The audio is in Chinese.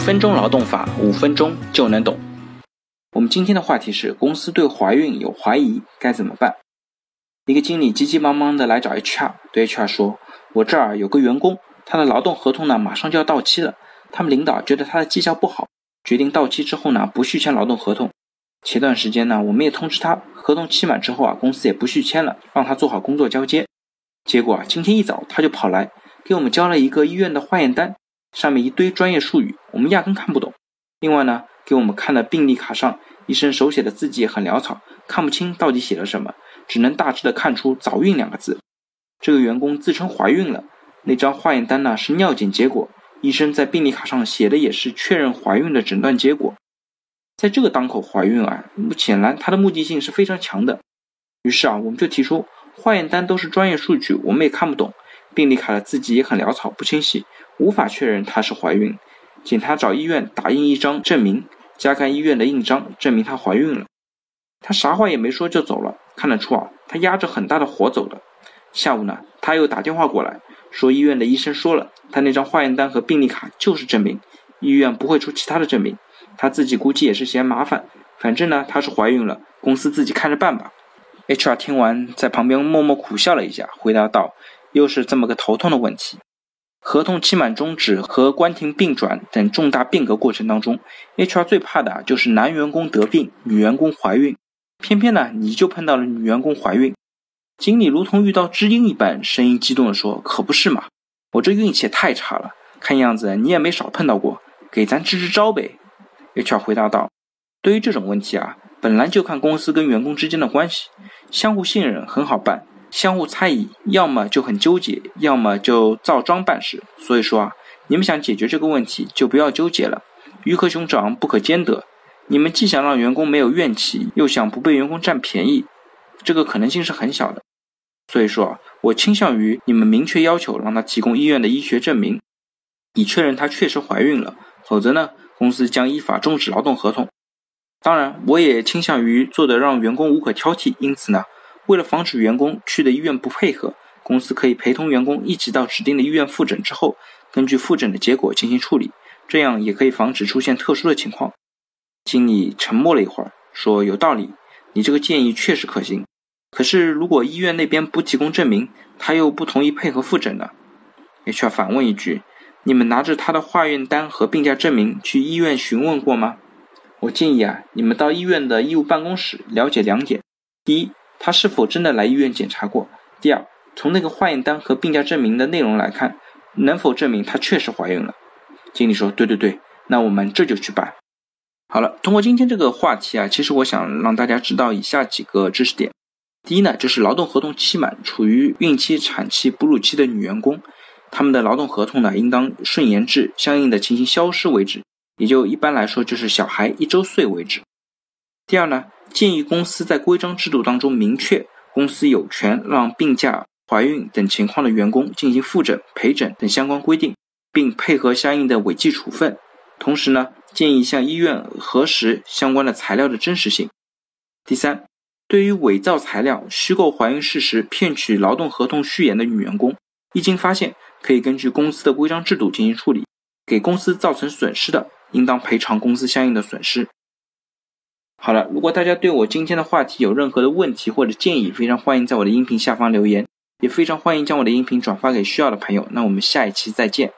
分钟劳动法，五分钟就能懂。我们今天的话题是：公司对怀孕有怀疑该怎么办？一个经理急急忙忙的来找 HR，对 HR 说：“我这儿有个员工，他的劳动合同呢马上就要到期了。他们领导觉得他的绩效不好，决定到期之后呢不续签劳动合同。前段时间呢，我们也通知他，合同期满之后啊，公司也不续签了，让他做好工作交接。结果啊，今天一早他就跑来给我们交了一个医院的化验单。”上面一堆专业术语，我们压根看不懂。另外呢，给我们看的病历卡上，医生手写的字迹也很潦草，看不清到底写了什么，只能大致的看出“早孕”两个字。这个员工自称怀孕了，那张化验单呢是尿检结果，医生在病历卡上写的也是确认怀孕的诊断结果。在这个当口怀孕啊，显然他的目的性是非常强的。于是啊，我们就提出，化验单都是专业数据，我们也看不懂。病历卡的字迹也很潦草，不清晰，无法确认她是怀孕，请她找医院打印一张证明，加盖医院的印章，证明她怀孕了。她啥话也没说就走了，看得出啊，她压着很大的火走的。下午呢，她又打电话过来，说医院的医生说了，她那张化验单和病历卡就是证明，医院不会出其他的证明。她自己估计也是嫌麻烦，反正呢，她是怀孕了，公司自己看着办吧。HR 听完，在旁边默默苦笑了一下，回答道。又是这么个头痛的问题。合同期满终止和关停并转等重大变革过程当中，HR 最怕的就是男员工得病，女员工怀孕。偏偏呢，你就碰到了女员工怀孕。经理如同遇到知音一般，声音激动地说：“可不是嘛，我这运气也太差了。看样子你也没少碰到过，给咱支支招呗。”HR 回答道：“对于这种问题啊，本来就看公司跟员工之间的关系，相互信任很好办。”相互猜疑，要么就很纠结，要么就照章办事。所以说啊，你们想解决这个问题，就不要纠结了。鱼和熊掌不可兼得。你们既想让员工没有怨气，又想不被员工占便宜，这个可能性是很小的。所以说啊，我倾向于你们明确要求让他提供医院的医学证明，以确认他确实怀孕了。否则呢，公司将依法终止劳动合同。当然，我也倾向于做的让员工无可挑剔。因此呢。为了防止员工去的医院不配合，公司可以陪同员工一起到指定的医院复诊之后，根据复诊的结果进行处理，这样也可以防止出现特殊的情况。经理沉默了一会儿，说：“有道理，你这个建议确实可行。可是如果医院那边不提供证明，他又不同意配合复诊呢？”HR 反问一句：“你们拿着他的化验单和病假证明去医院询问过吗？”我建议啊，你们到医院的医务办公室了解两点：第一，他是否真的来医院检查过？第二，从那个化验单和病假证明的内容来看，能否证明她确实怀孕了？经理说：“对对对，那我们这就去办。”好了，通过今天这个话题啊，其实我想让大家知道以下几个知识点。第一呢，就是劳动合同期满，处于孕期、产期、哺乳期的女员工，他们的劳动合同呢，应当顺延至相应的情形消失为止，也就一般来说就是小孩一周岁为止。第二呢？建议公司在规章制度当中明确，公司有权让病假、怀孕等情况的员工进行复诊、陪诊等相关规定，并配合相应的违纪处分。同时呢，建议向医院核实相关的材料的真实性。第三，对于伪造材料、虚构怀孕事实、骗取劳动合同续延的女员工，一经发现，可以根据公司的规章制度进行处理。给公司造成损失的，应当赔偿公司相应的损失。好了，如果大家对我今天的话题有任何的问题或者建议，非常欢迎在我的音频下方留言，也非常欢迎将我的音频转发给需要的朋友。那我们下一期再见。